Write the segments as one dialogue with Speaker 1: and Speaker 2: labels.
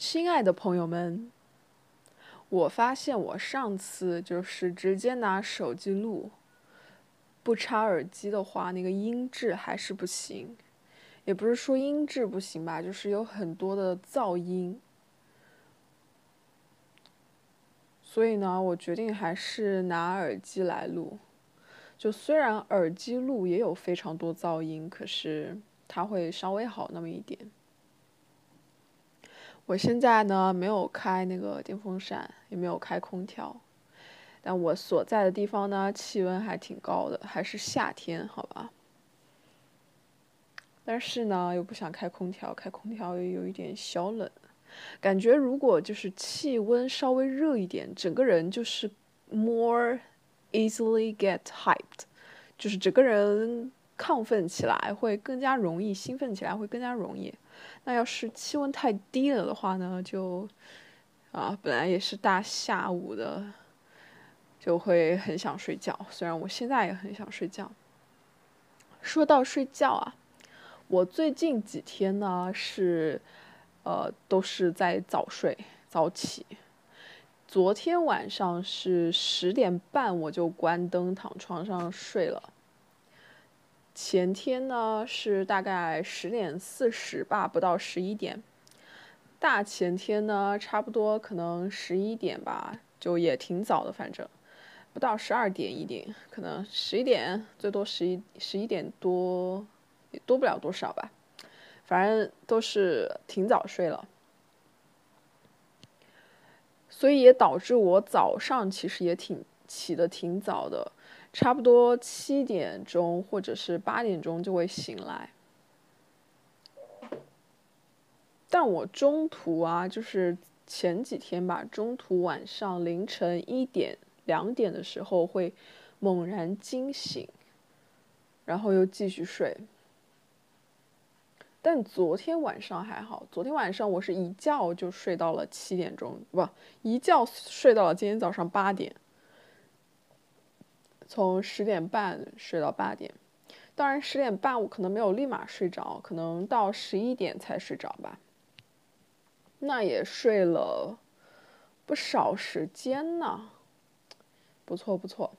Speaker 1: 亲爱的朋友们，我发现我上次就是直接拿手机录，不插耳机的话，那个音质还是不行。也不是说音质不行吧，就是有很多的噪音。所以呢，我决定还是拿耳机来录。就虽然耳机录也有非常多噪音，可是它会稍微好那么一点。我现在呢没有开那个电风扇，也没有开空调，但我所在的地方呢气温还挺高的，还是夏天，好吧。但是呢又不想开空调，开空调又有一点小冷，感觉如果就是气温稍微热一点，整个人就是 more easily get hyped，就是整个人亢奋起来会更加容易，兴奋起来会更加容易。那要是气温太低了的话呢，就啊，本来也是大下午的，就会很想睡觉。虽然我现在也很想睡觉。说到睡觉啊，我最近几天呢是，呃，都是在早睡早起。昨天晚上是十点半我就关灯躺床上睡了。前天呢是大概十点四十吧，不到十一点。大前天呢，差不多可能十一点吧，就也挺早的，反正不到十二点一点，可能十一点，最多十一十一点多，也多不了多少吧。反正都是挺早睡了，所以也导致我早上其实也挺起的挺早的。差不多七点钟或者是八点钟就会醒来，但我中途啊，就是前几天吧，中途晚上凌晨一点、两点的时候会猛然惊醒，然后又继续睡。但昨天晚上还好，昨天晚上我是一觉就睡到了七点钟，不，一觉睡到了今天早上八点。从十点半睡到八点，当然十点半我可能没有立马睡着，可能到十一点才睡着吧。那也睡了不少时间呢，不错不错。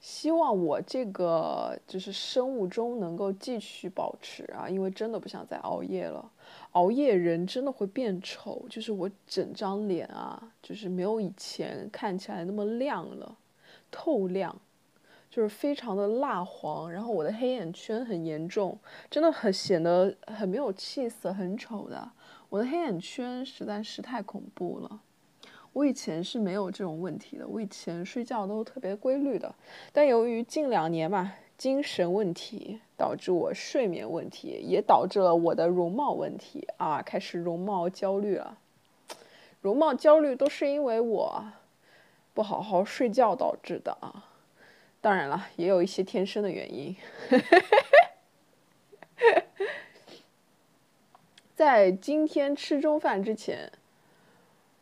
Speaker 1: 希望我这个就是生物钟能够继续保持啊，因为真的不想再熬夜了。熬夜人真的会变丑，就是我整张脸啊，就是没有以前看起来那么亮了。透亮，就是非常的蜡黄，然后我的黑眼圈很严重，真的很显得很没有气色，很丑的。我的黑眼圈实在是太恐怖了。我以前是没有这种问题的，我以前睡觉都特别规律的。但由于近两年嘛，精神问题导致我睡眠问题，也导致了我的容貌问题啊，开始容貌焦虑了。容貌焦虑都是因为我。不好好睡觉导致的啊，当然了，也有一些天生的原因。在今天吃中饭之前，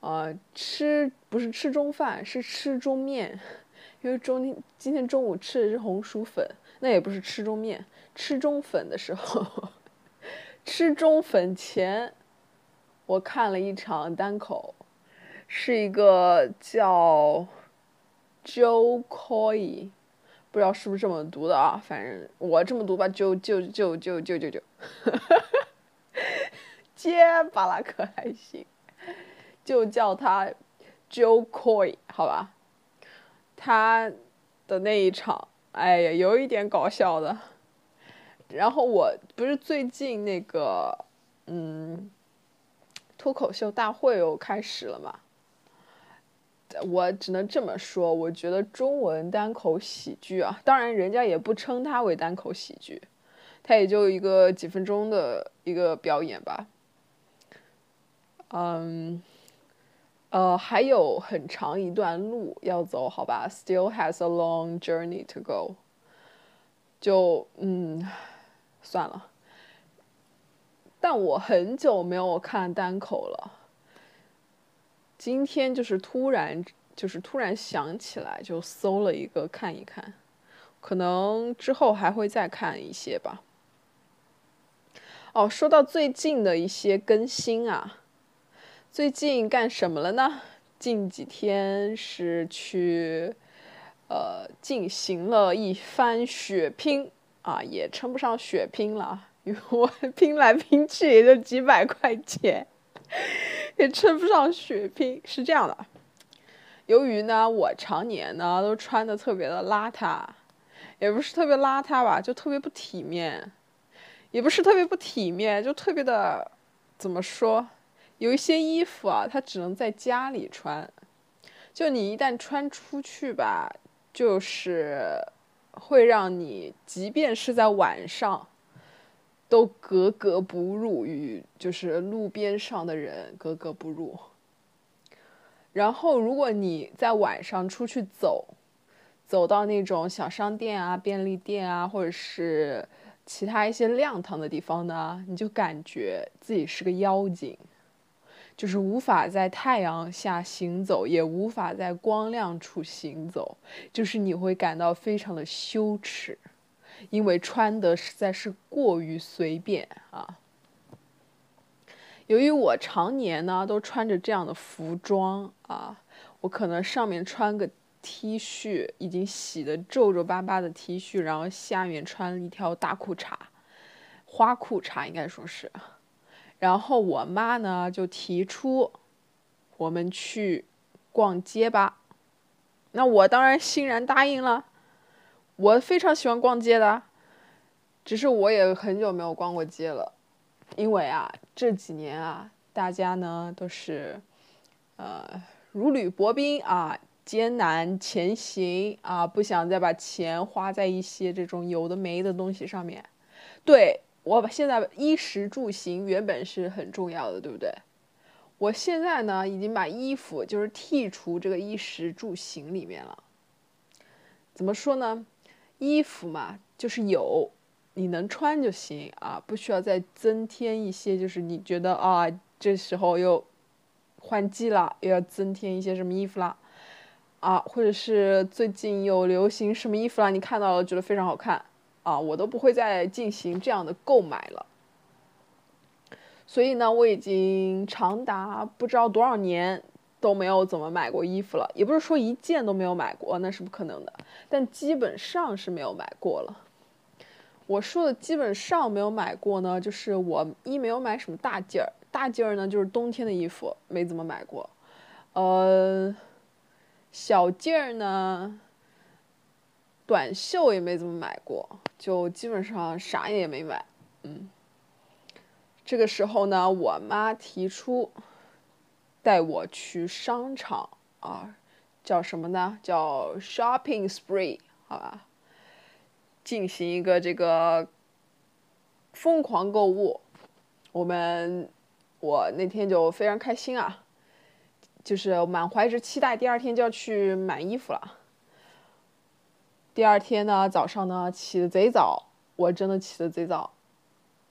Speaker 1: 呃，吃不是吃中饭，是吃中面，因为中今天中午吃的是红薯粉，那也不是吃中面，吃中粉的时候，吃中粉前，我看了一场单口。是一个叫 Joe Coy，不知道是不是这么读的啊？反正我这么读吧，就就就就就就就，结 巴了可还行，就叫他 Joe Coy 好吧？他的那一场，哎呀，有一点搞笑的。然后我不是最近那个，嗯，脱口秀大会又开始了嘛？我只能这么说，我觉得中文单口喜剧啊，当然人家也不称它为单口喜剧，它也就一个几分钟的一个表演吧。嗯，呃，还有很长一段路要走，好吧，Still has a long journey to go。就嗯，算了。但我很久没有看单口了。今天就是突然，就是突然想起来，就搜了一个看一看，可能之后还会再看一些吧。哦，说到最近的一些更新啊，最近干什么了呢？近几天是去，呃，进行了一番血拼啊，也称不上血拼了，因为我 拼来拼去也就几百块钱，也称不上血拼。是这样的，由于呢，我常年呢都穿的特别的邋遢，也不是特别邋遢吧，就特别不体面，也不是特别不体面，就特别的，怎么说？有一些衣服啊，它只能在家里穿，就你一旦穿出去吧，就是会让你，即便是在晚上，都格格不入，与就是路边上的人格格不入。然后，如果你在晚上出去走，走到那种小商店啊、便利店啊，或者是其他一些亮堂的地方呢，你就感觉自己是个妖精。就是无法在太阳下行走，也无法在光亮处行走，就是你会感到非常的羞耻，因为穿的实在是过于随便啊。由于我常年呢都穿着这样的服装啊，我可能上面穿个 T 恤，已经洗的皱皱巴巴的 T 恤，然后下面穿了一条大裤衩，花裤衩应该说是。然后我妈呢就提出，我们去逛街吧。那我当然欣然答应了。我非常喜欢逛街的，只是我也很久没有逛过街了，因为啊这几年啊大家呢都是，呃如履薄冰啊艰难前行啊不想再把钱花在一些这种有的没的东西上面，对。我现在衣食住行原本是很重要的，对不对？我现在呢，已经把衣服就是剔除这个衣食住行里面了。怎么说呢？衣服嘛，就是有你能穿就行啊，不需要再增添一些，就是你觉得啊，这时候又换季了，又要增添一些什么衣服啦啊，或者是最近又流行什么衣服啦，你看到了觉得非常好看。啊，我都不会再进行这样的购买了。所以呢，我已经长达不知道多少年都没有怎么买过衣服了。也不是说一件都没有买过，那是不可能的。但基本上是没有买过了。我说的基本上没有买过呢，就是我一没有买什么大件儿，大件儿呢就是冬天的衣服没怎么买过。呃，小件儿呢。短袖也没怎么买过，就基本上啥也没买。嗯，这个时候呢，我妈提出带我去商场啊，叫什么呢？叫 shopping spree，好吧，进行一个这个疯狂购物。我们我那天就非常开心啊，就是满怀着期待，第二天就要去买衣服了。第二天呢，早上呢起的贼早，我真的起的贼早。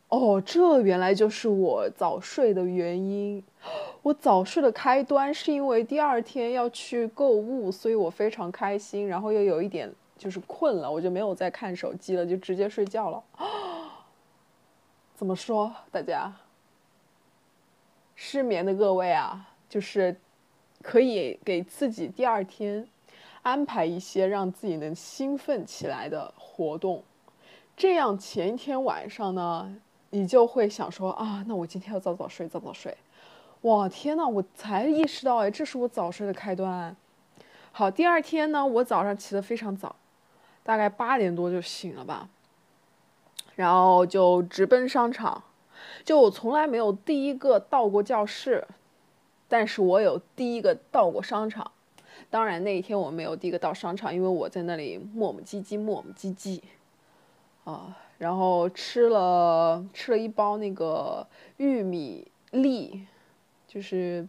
Speaker 1: 哦，这原来就是我早睡的原因。我早睡的开端是因为第二天要去购物，所以我非常开心，然后又有一点就是困了，我就没有再看手机了，就直接睡觉了。怎么说，大家？失眠的各位啊，就是可以给自己第二天。安排一些让自己能兴奋起来的活动，这样前一天晚上呢，你就会想说啊，那我今天要早早睡，早早睡。哇，天呐，我才意识到，哎，这是我早睡的开端。好，第二天呢，我早上起得非常早，大概八点多就醒了吧，然后就直奔商场。就我从来没有第一个到过教室，但是我有第一个到过商场。当然那一天我没有第一个到商场，因为我在那里磨磨唧唧磨磨唧唧，啊，然后吃了吃了一包那个玉米粒，就是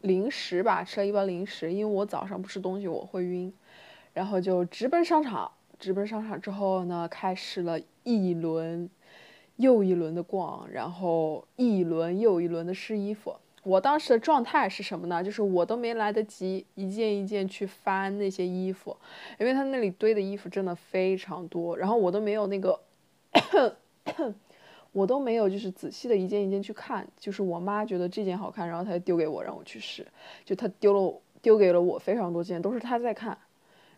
Speaker 1: 零食吧，吃了一包零食，因为我早上不吃东西我会晕，然后就直奔商场，直奔商场之后呢，开始了一轮又一轮的逛，然后一轮又一轮的试衣服。我当时的状态是什么呢？就是我都没来得及一件一件去翻那些衣服，因为他那里堆的衣服真的非常多，然后我都没有那个，我都没有就是仔细的一件一件去看，就是我妈觉得这件好看，然后她就丢给我让我去试，就她丢了丢给了我非常多件，都是她在看，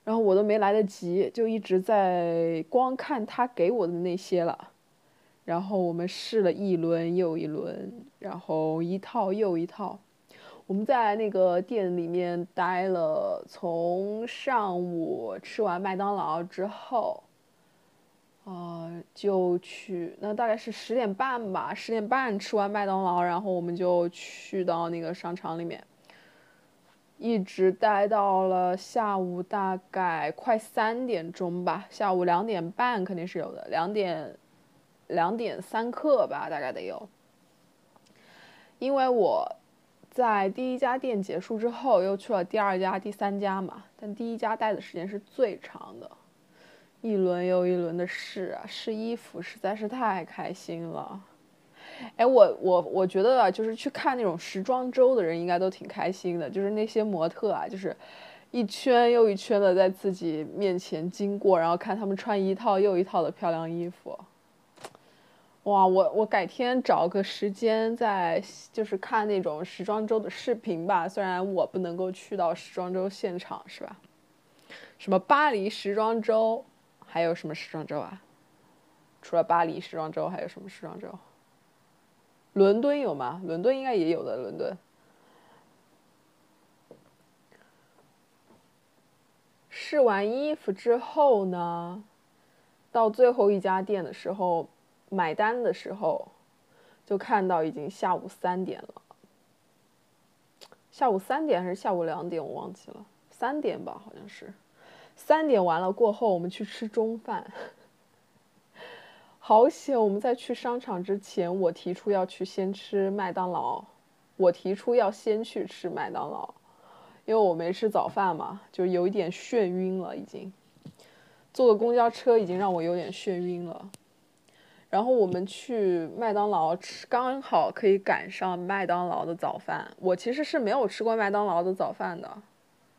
Speaker 1: 然后我都没来得及，就一直在光看她给我的那些了，然后我们试了一轮又一轮，然后一套又一套，我们在那个店里面待了从上午吃完麦当劳之后。呃，就去那大概是十点半吧，十点半吃完麦当劳，然后我们就去到那个商场里面，一直待到了下午大概快三点钟吧，下午两点半肯定是有的，两点两点三刻吧，大概得有。因为我在第一家店结束之后，又去了第二家、第三家嘛，但第一家待的时间是最长的。一轮又一轮的试啊，试衣服实在是太开心了。哎，我我我觉得啊，就是去看那种时装周的人应该都挺开心的，就是那些模特啊，就是一圈又一圈的在自己面前经过，然后看他们穿一套又一套的漂亮衣服。哇，我我改天找个时间再就是看那种时装周的视频吧，虽然我不能够去到时装周现场，是吧？什么巴黎时装周？还有什么时装周啊？除了巴黎时装周，还有什么时装周？伦敦有吗？伦敦应该也有的。伦敦试完衣服之后呢，到最后一家店的时候，买单的时候，就看到已经下午三点了。下午三点还是下午两点？我忘记了，三点吧，好像是。三点完了过后，我们去吃中饭。好险！我们在去商场之前，我提出要去先吃麦当劳。我提出要先去吃麦当劳，因为我没吃早饭嘛，就有一点眩晕了。已经坐个公交车已经让我有点眩晕了。然后我们去麦当劳吃，刚好可以赶上麦当劳的早饭。我其实是没有吃过麦当劳的早饭的。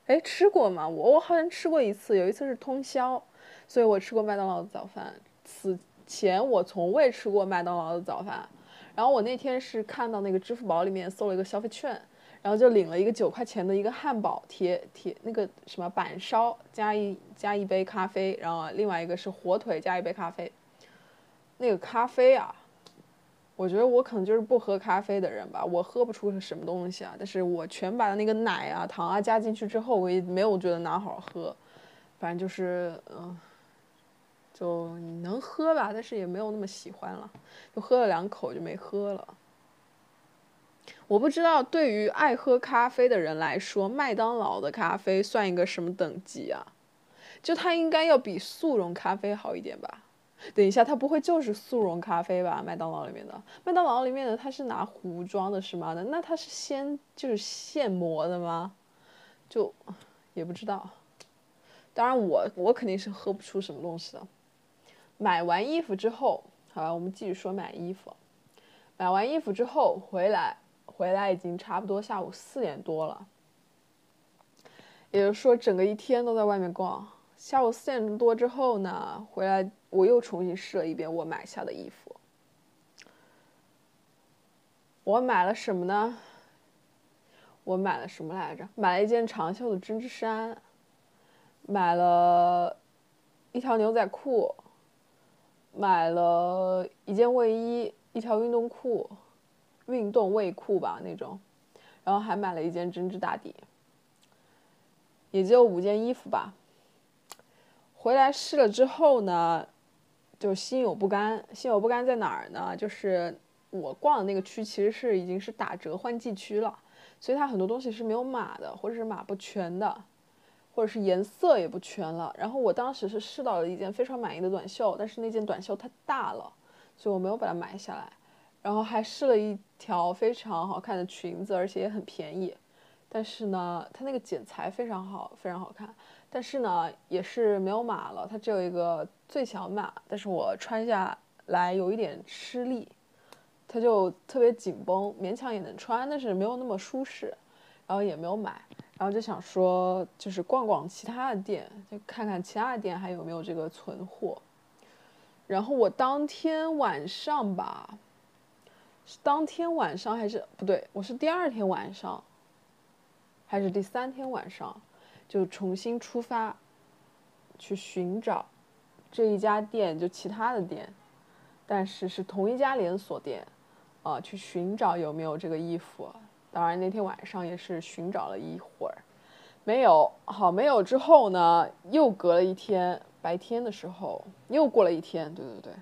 Speaker 1: 哎，吃过吗？我我好像吃过一次，有一次是通宵，所以我吃过麦当劳的早饭。此前我从未吃过麦当劳的早饭。然后我那天是看到那个支付宝里面搜了一个消费券，然后就领了一个九块钱的一个汉堡，铁铁那个什么板烧加一加一杯咖啡，然后另外一个是火腿加一杯咖啡。那个咖啡啊。我觉得我可能就是不喝咖啡的人吧，我喝不出什么东西啊。但是我全把那个奶啊、糖啊加进去之后，我也没有觉得哪好喝，反正就是嗯，就能喝吧，但是也没有那么喜欢了，就喝了两口就没喝了。我不知道对于爱喝咖啡的人来说，麦当劳的咖啡算一个什么等级啊？就它应该要比速溶咖啡好一点吧。等一下，它不会就是速溶咖啡吧？麦当劳里面的，麦当劳里面的它是拿壶装的，是吗？那那它是先就是现磨的吗？就也不知道。当然，我我肯定是喝不出什么东西的。买完衣服之后，好吧，我们继续说买衣服。买完衣服之后回来，回来已经差不多下午四点多了，也就是说整个一天都在外面逛。下午四点多之后呢，回来我又重新试了一遍我买下的衣服。我买了什么呢？我买了什么来着？买了一件长袖的针织衫，买了一条牛仔裤，买了一件卫衣，一条运动裤，运动卫裤吧那种，然后还买了一件针织打底，也就五件衣服吧。回来试了之后呢，就心有不甘。心有不甘在哪儿呢？就是我逛的那个区其实是已经是打折换季区了，所以它很多东西是没有码的，或者是码不全的，或者是颜色也不全了。然后我当时是试到了一件非常满意的短袖，但是那件短袖太大了，所以我没有把它买下来。然后还试了一条非常好看的裙子，而且也很便宜，但是呢，它那个剪裁非常好，非常好看。但是呢，也是没有码了，它只有一个最小码，但是我穿下来有一点吃力，它就特别紧绷，勉强也能穿，但是没有那么舒适，然后也没有买，然后就想说，就是逛逛其他的店，就看看其他的店还有没有这个存货，然后我当天晚上吧，是当天晚上还是不对？我是第二天晚上，还是第三天晚上，就重新出发，去寻找这一家店，就其他的店，但是是同一家连锁店，啊，去寻找有没有这个衣服。当然那天晚上也是寻找了一会儿，没有。好，没有之后呢，又隔了一天。白天的时候又过了一天，对对对，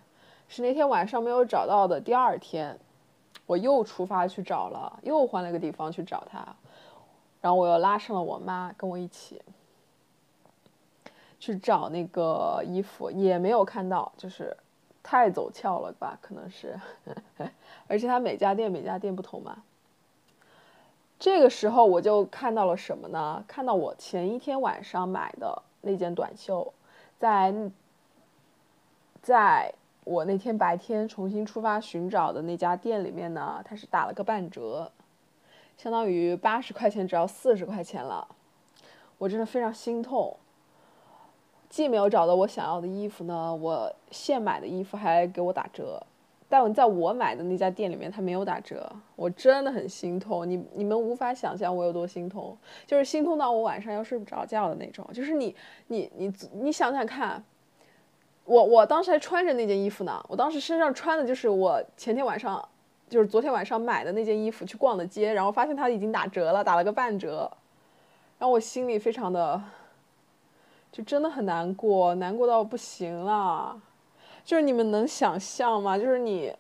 Speaker 1: 是那天晚上没有找到的。第二天，我又出发去找了，又换了个地方去找他，然后我又拉上了我妈跟我一起去找那个衣服，也没有看到，就是太走俏了吧？可能是，而且它每家店每家店不同嘛。这个时候我就看到了什么呢？看到我前一天晚上买的那件短袖。在，在我那天白天重新出发寻找的那家店里面呢，它是打了个半折，相当于八十块钱只要四十块钱了，我真的非常心痛。既没有找到我想要的衣服呢，我现买的衣服还给我打折。但在我买的那家店里面，它没有打折，我真的很心痛。你你们无法想象我有多心痛，就是心痛到我晚上要睡不着觉的那种。就是你你你你想想看，我我当时还穿着那件衣服呢，我当时身上穿的就是我前天晚上，就是昨天晚上买的那件衣服去逛的街，然后发现它已经打折了，打了个半折，然后我心里非常的，就真的很难过，难过到不行了。就是你们能想象吗？就是你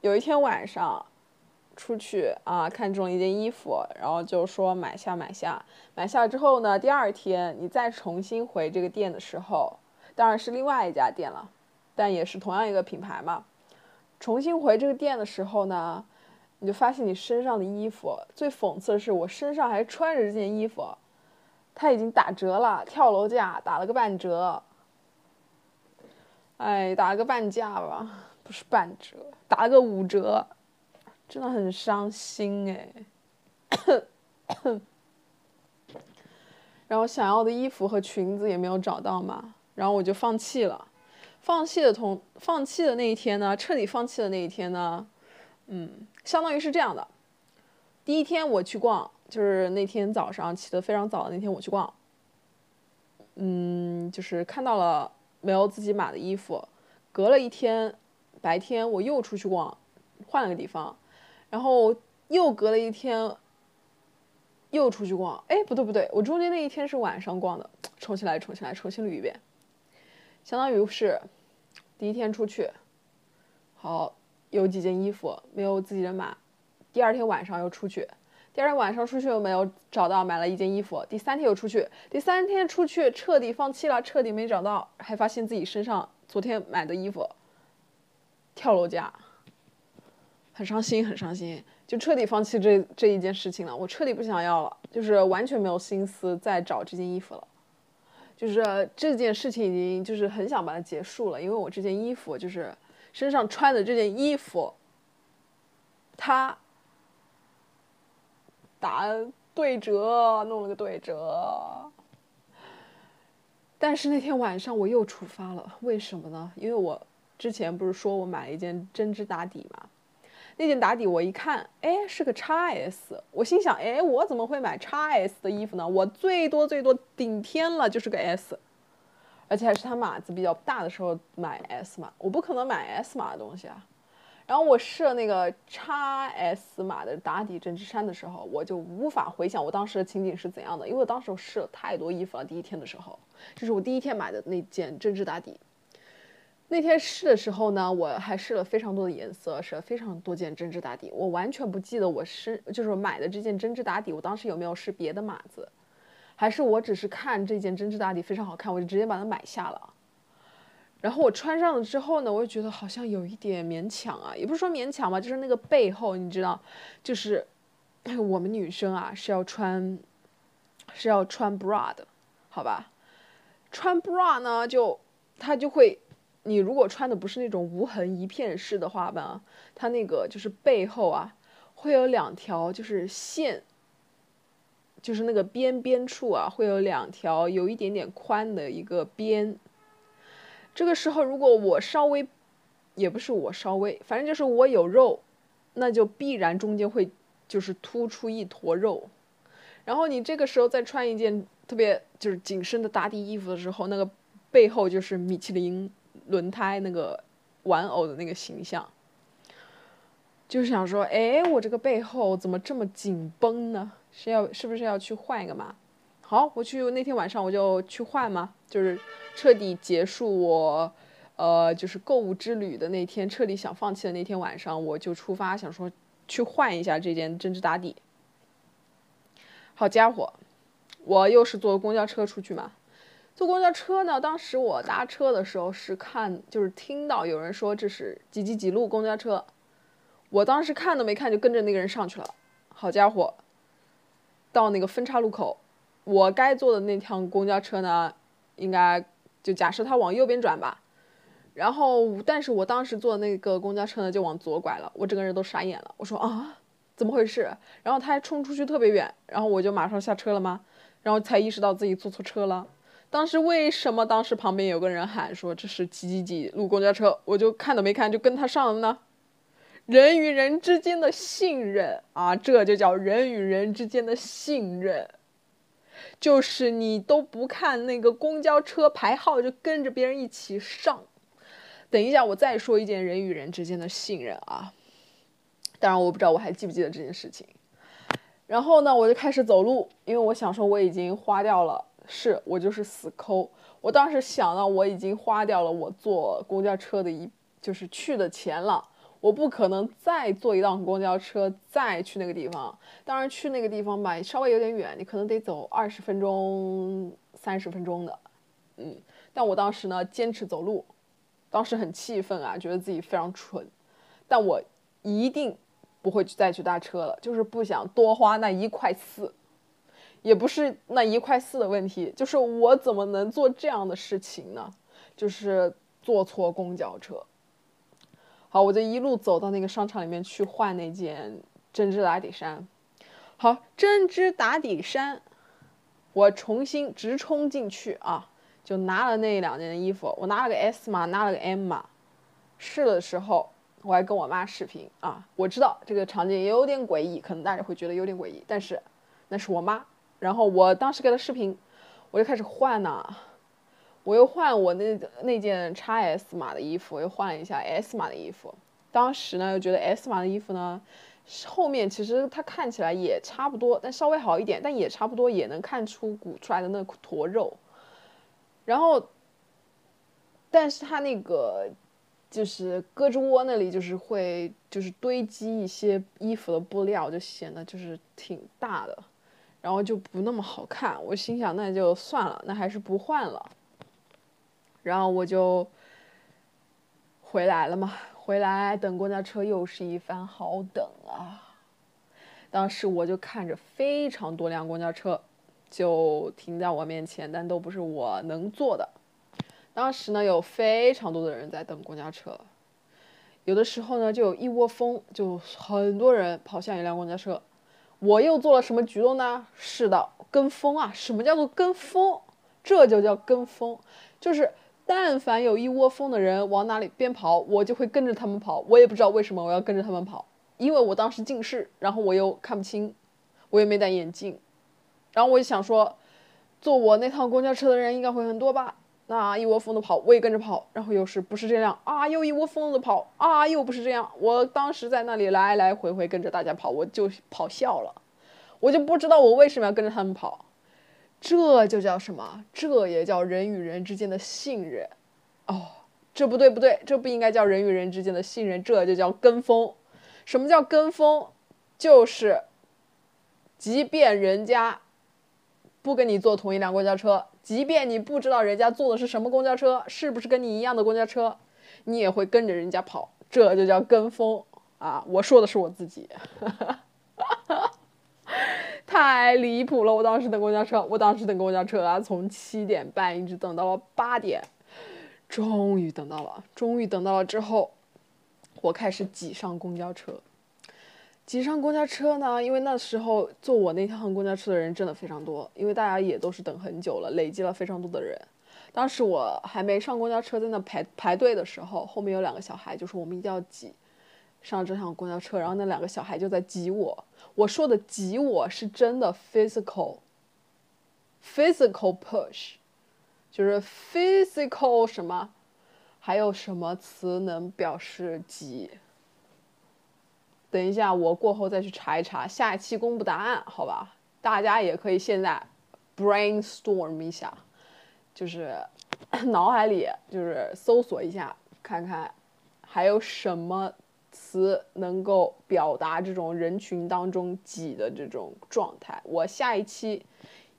Speaker 1: 有一天晚上出去啊，看中一件衣服，然后就说买下买下，买下之后呢，第二天你再重新回这个店的时候，当然是另外一家店了，但也是同样一个品牌嘛。重新回这个店的时候呢，你就发现你身上的衣服，最讽刺的是我身上还穿着这件衣服，它已经打折了，跳楼价打了个半折。哎，打了个半价吧，不是半折，打了个五折，真的很伤心哎。然后想要的衣服和裙子也没有找到嘛，然后我就放弃了。放弃的同放弃的那一天呢，彻底放弃的那一天呢，嗯，相当于是这样的。第一天我去逛，就是那天早上起得非常早的那天我去逛，嗯，就是看到了。没有自己买的衣服，隔了一天，白天我又出去逛，换了个地方，然后又隔了一天，又出去逛。哎，不对不对，我中间那一天是晚上逛的，重新来，重新来，重新捋一遍，相当于是第一天出去，好有几件衣服没有自己的码，第二天晚上又出去。第二天晚上出去又没有找到，买了一件衣服。第三天又出去，第三天出去彻底放弃了，彻底没找到，还发现自己身上昨天买的衣服跳楼价，很伤心，很伤心，就彻底放弃这这一件事情了。我彻底不想要了，就是完全没有心思再找这件衣服了，就是这件事情已经就是很想把它结束了，因为我这件衣服就是身上穿的这件衣服，它。打对折，弄了个对折。但是那天晚上我又出发了，为什么呢？因为我之前不是说我买了一件针织打底嘛，那件打底我一看，哎，是个 x S，我心想，哎，我怎么会买 x S 的衣服呢？我最多最多顶天了就是个 S，而且还是他码子比较大的时候买 S 码，我不可能买 S 码的东西啊。然后我试了那个 x S 码的打底针织衫的时候，我就无法回想我当时的情景是怎样的，因为我当时我试了太多衣服了。第一天的时候，这是我第一天买的那件针织打底。那天试的时候呢，我还试了非常多的颜色，试了非常多件针织打底。我完全不记得我是就是买的这件针织打底，我当时有没有试别的码子，还是我只是看这件针织打底非常好看，我就直接把它买下了。然后我穿上了之后呢，我就觉得好像有一点勉强啊，也不是说勉强吧，就是那个背后，你知道，就是 我们女生啊是要穿，是要穿 bra 的，好吧？穿 bra 呢，就它就会，你如果穿的不是那种无痕一片式的话吧，它那个就是背后啊会有两条就是线，就是那个边边处啊会有两条有一点点宽的一个边。这个时候，如果我稍微也不是我稍微，反正就是我有肉，那就必然中间会就是突出一坨肉。然后你这个时候再穿一件特别就是紧身的打底衣服的时候，那个背后就是米其林轮胎那个玩偶的那个形象，就是想说，哎，我这个背后怎么这么紧绷呢？是要是不是要去换一个嘛？好，我去那天晚上我就去换嘛，就是彻底结束我呃就是购物之旅的那天，彻底想放弃的那天晚上，我就出发想说去换一下这件针织打底。好家伙，我又是坐公交车出去嘛。坐公交车呢，当时我搭车的时候是看，就是听到有人说这是几几几路公交车，我当时看都没看就跟着那个人上去了。好家伙，到那个分岔路口，我该坐的那趟公交车呢，应该就假设它往右边转吧。然后，但是我当时坐的那个公交车呢，就往左拐了，我整个人都傻眼了。我说啊。怎么回事？然后他还冲出去特别远，然后我就马上下车了吗？然后才意识到自己坐错车了。当时为什么当时旁边有个人喊说这是几几几路公交车，我就看都没看就跟他上了呢？人与人之间的信任啊，这就叫人与人之间的信任，就是你都不看那个公交车牌号就跟着别人一起上。等一下，我再说一件人与人之间的信任啊。当然我不知道我还记不记得这件事情，然后呢，我就开始走路，因为我想说我已经花掉了，是我就是死抠。我当时想到我已经花掉了我坐公交车的一就是去的钱了，我不可能再坐一趟公交车再去那个地方。当然去那个地方吧，稍微有点远，你可能得走二十分钟、三十分钟的，嗯。但我当时呢坚持走路，当时很气愤啊，觉得自己非常蠢，但我一定。不会再去搭车了，就是不想多花那一块四，也不是那一块四的问题，就是我怎么能做这样的事情呢？就是坐错公交车。好，我就一路走到那个商场里面去换那件针织打底衫。好，针织打底衫，我重新直冲进去啊，就拿了那两件衣服，我拿了个 S 码，拿了个 M 码，试的时候。我还跟我妈视频啊，我知道这个场景也有点诡异，可能大家会觉得有点诡异，但是那是我妈。然后我当时给她视频，我就开始换呐，我又换我那那件 x S 码的衣服，我又换了一下 S 码的衣服。当时呢又觉得 S 码的衣服呢，后面其实它看起来也差不多，但稍微好一点，但也差不多，也能看出鼓出来的那坨肉。然后，但是它那个。就是胳肢窝那里，就是会就是堆积一些衣服的布料，就显得就是挺大的，然后就不那么好看。我心想，那就算了，那还是不换了。然后我就回来了嘛，回来等公交车又是一番好等啊。当时我就看着非常多辆公交车就停在我面前，但都不是我能坐的。当时呢，有非常多的人在等公交车，有的时候呢，就有一窝蜂，就很多人跑向一辆公交车。我又做了什么举动呢？是的，跟风啊！什么叫做跟风？这就叫跟风，就是但凡有一窝蜂的人往哪里边跑，我就会跟着他们跑。我也不知道为什么我要跟着他们跑，因为我当时近视，然后我又看不清，我也没戴眼镜，然后我就想说，坐我那趟公交车的人应该会很多吧。那一窝蜂的跑，我也跟着跑，然后又是不是这样啊？又一窝蜂的跑啊，又不是这样。我当时在那里来来回回跟着大家跑，我就跑笑了，我就不知道我为什么要跟着他们跑。这就叫什么？这也叫人与人之间的信任。哦，这不对不对，这不应该叫人与人之间的信任，这就叫跟风。什么叫跟风？就是，即便人家不跟你坐同一辆公交车。即便你不知道人家坐的是什么公交车，是不是跟你一样的公交车，你也会跟着人家跑，这就叫跟风啊！我说的是我自己，太离谱了！我当时等公交车，我当时等公交车啊，从七点半一直等到了八点，终于等到了，终于等到了之后，我开始挤上公交车。挤上公交车呢，因为那时候坐我那趟公交车的人真的非常多，因为大家也都是等很久了，累积了非常多的人。当时我还没上公交车，在那排排队的时候，后面有两个小孩，就说我们一定要挤上这趟公交车，然后那两个小孩就在挤我。我说的挤我是真的 physical physical push，就是 physical 什么？还有什么词能表示挤？等一下，我过后再去查一查，下一期公布答案，好吧？大家也可以现在 brainstorm 一下，就是 脑海里就是搜索一下，看看还有什么词能够表达这种人群当中挤的这种状态。我下一期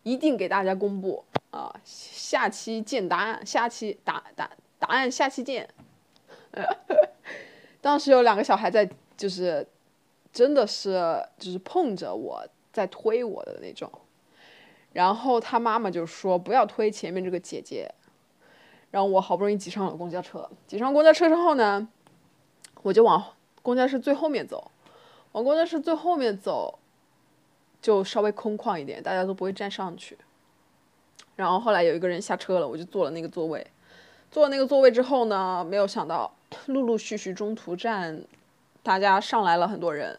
Speaker 1: 一定给大家公布啊！下期见答案，下期答答。答案下期见。当时有两个小孩在，就是真的是就是碰着我在推我的那种，然后他妈妈就说不要推前面这个姐姐，然后我好不容易挤上了公交车，挤上公交车之后呢，我就往公交车最后面走，往公交车最后面走，就稍微空旷一点，大家都不会站上去。然后后来有一个人下车了，我就坐了那个座位。坐了那个座位之后呢，没有想到陆陆续续中途站，大家上来了很多人，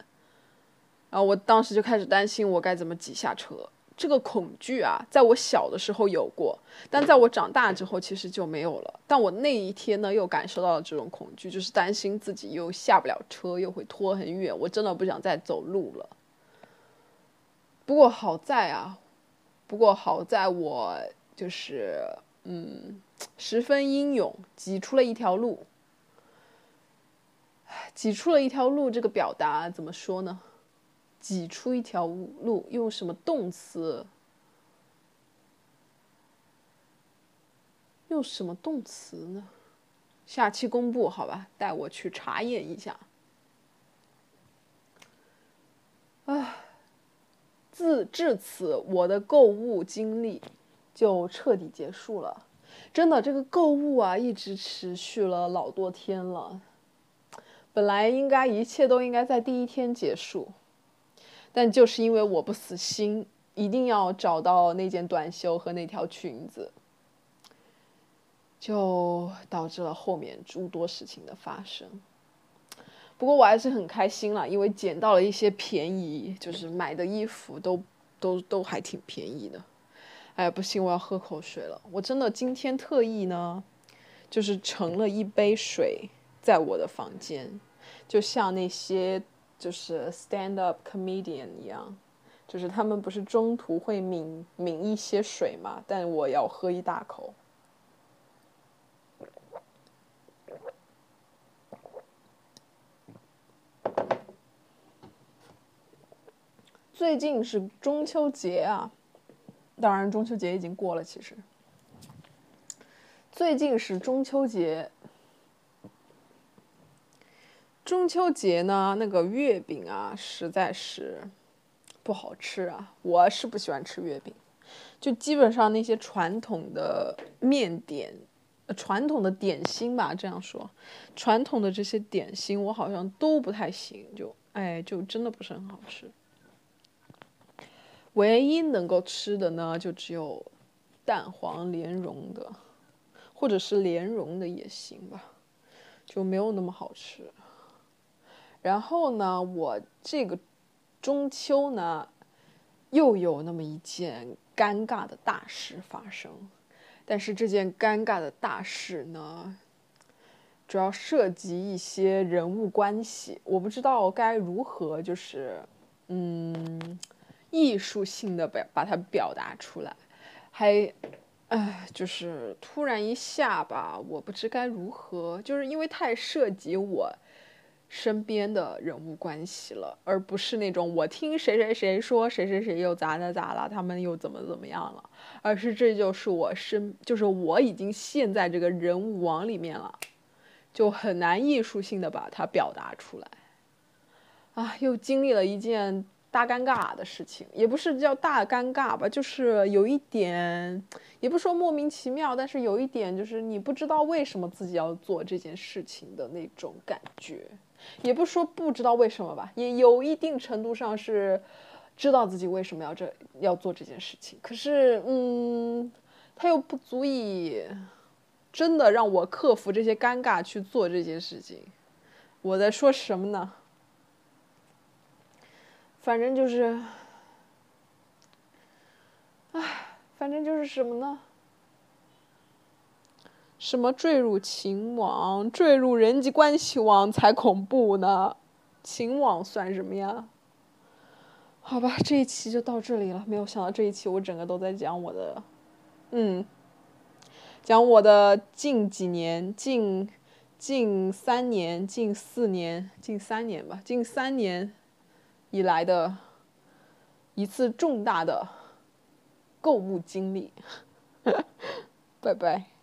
Speaker 1: 然后我当时就开始担心我该怎么挤下车。这个恐惧啊，在我小的时候有过，但在我长大之后其实就没有了。但我那一天呢，又感受到了这种恐惧，就是担心自己又下不了车，又会拖很远。我真的不想再走路了。不过好在啊，不过好在我就是嗯。十分英勇，挤出了一条路。挤出了一条路，这个表达怎么说呢？挤出一条路，用什么动词？用什么动词呢？下期公布，好吧，带我去查验一下。啊，自至此，我的购物经历就彻底结束了。真的，这个购物啊，一直持续了老多天了。本来应该一切都应该在第一天结束，但就是因为我不死心，一定要找到那件短袖和那条裙子，就导致了后面诸多事情的发生。不过我还是很开心了，因为捡到了一些便宜，就是买的衣服都都都还挺便宜的。哎，不行，我要喝口水了。我真的今天特意呢，就是盛了一杯水在我的房间，就像那些就是 stand up comedian 一样，就是他们不是中途会抿抿一些水嘛？但我要喝一大口。最近是中秋节啊。当然，中秋节已经过了。其实，最近是中秋节。中秋节呢，那个月饼啊，实在是不好吃啊。我是不喜欢吃月饼，就基本上那些传统的面点、传统的点心吧，这样说，传统的这些点心，我好像都不太行。就哎，就真的不是很好吃。唯一能够吃的呢，就只有蛋黄莲蓉的，或者是莲蓉的也行吧，就没有那么好吃。然后呢，我这个中秋呢，又有那么一件尴尬的大事发生，但是这件尴尬的大事呢，主要涉及一些人物关系，我不知道该如何，就是嗯。艺术性的表把它表达出来，还，哎，就是突然一下吧，我不知该如何，就是因为太涉及我身边的人物关系了，而不是那种我听谁谁谁说谁谁谁又咋咋咋了，他们又怎么怎么样了，而是这就是我身，就是我已经陷在这个人物网里面了，就很难艺术性的把它表达出来，啊，又经历了一件。大尴尬的事情，也不是叫大尴尬吧，就是有一点，也不说莫名其妙，但是有一点就是你不知道为什么自己要做这件事情的那种感觉，也不说不知道为什么吧，也有一定程度上是知道自己为什么要这要做这件事情，可是嗯，它又不足以真的让我克服这些尴尬去做这件事情。我在说什么呢？反正就是，唉，反正就是什么呢？什么坠入情网、坠入人际关系网才恐怖呢？情网算什么呀？好吧，这一期就到这里了。没有想到这一期我整个都在讲我的，嗯，讲我的近几年、近近三年、近四年、近三年吧，近三年以来的一次重大的购物经历。拜拜。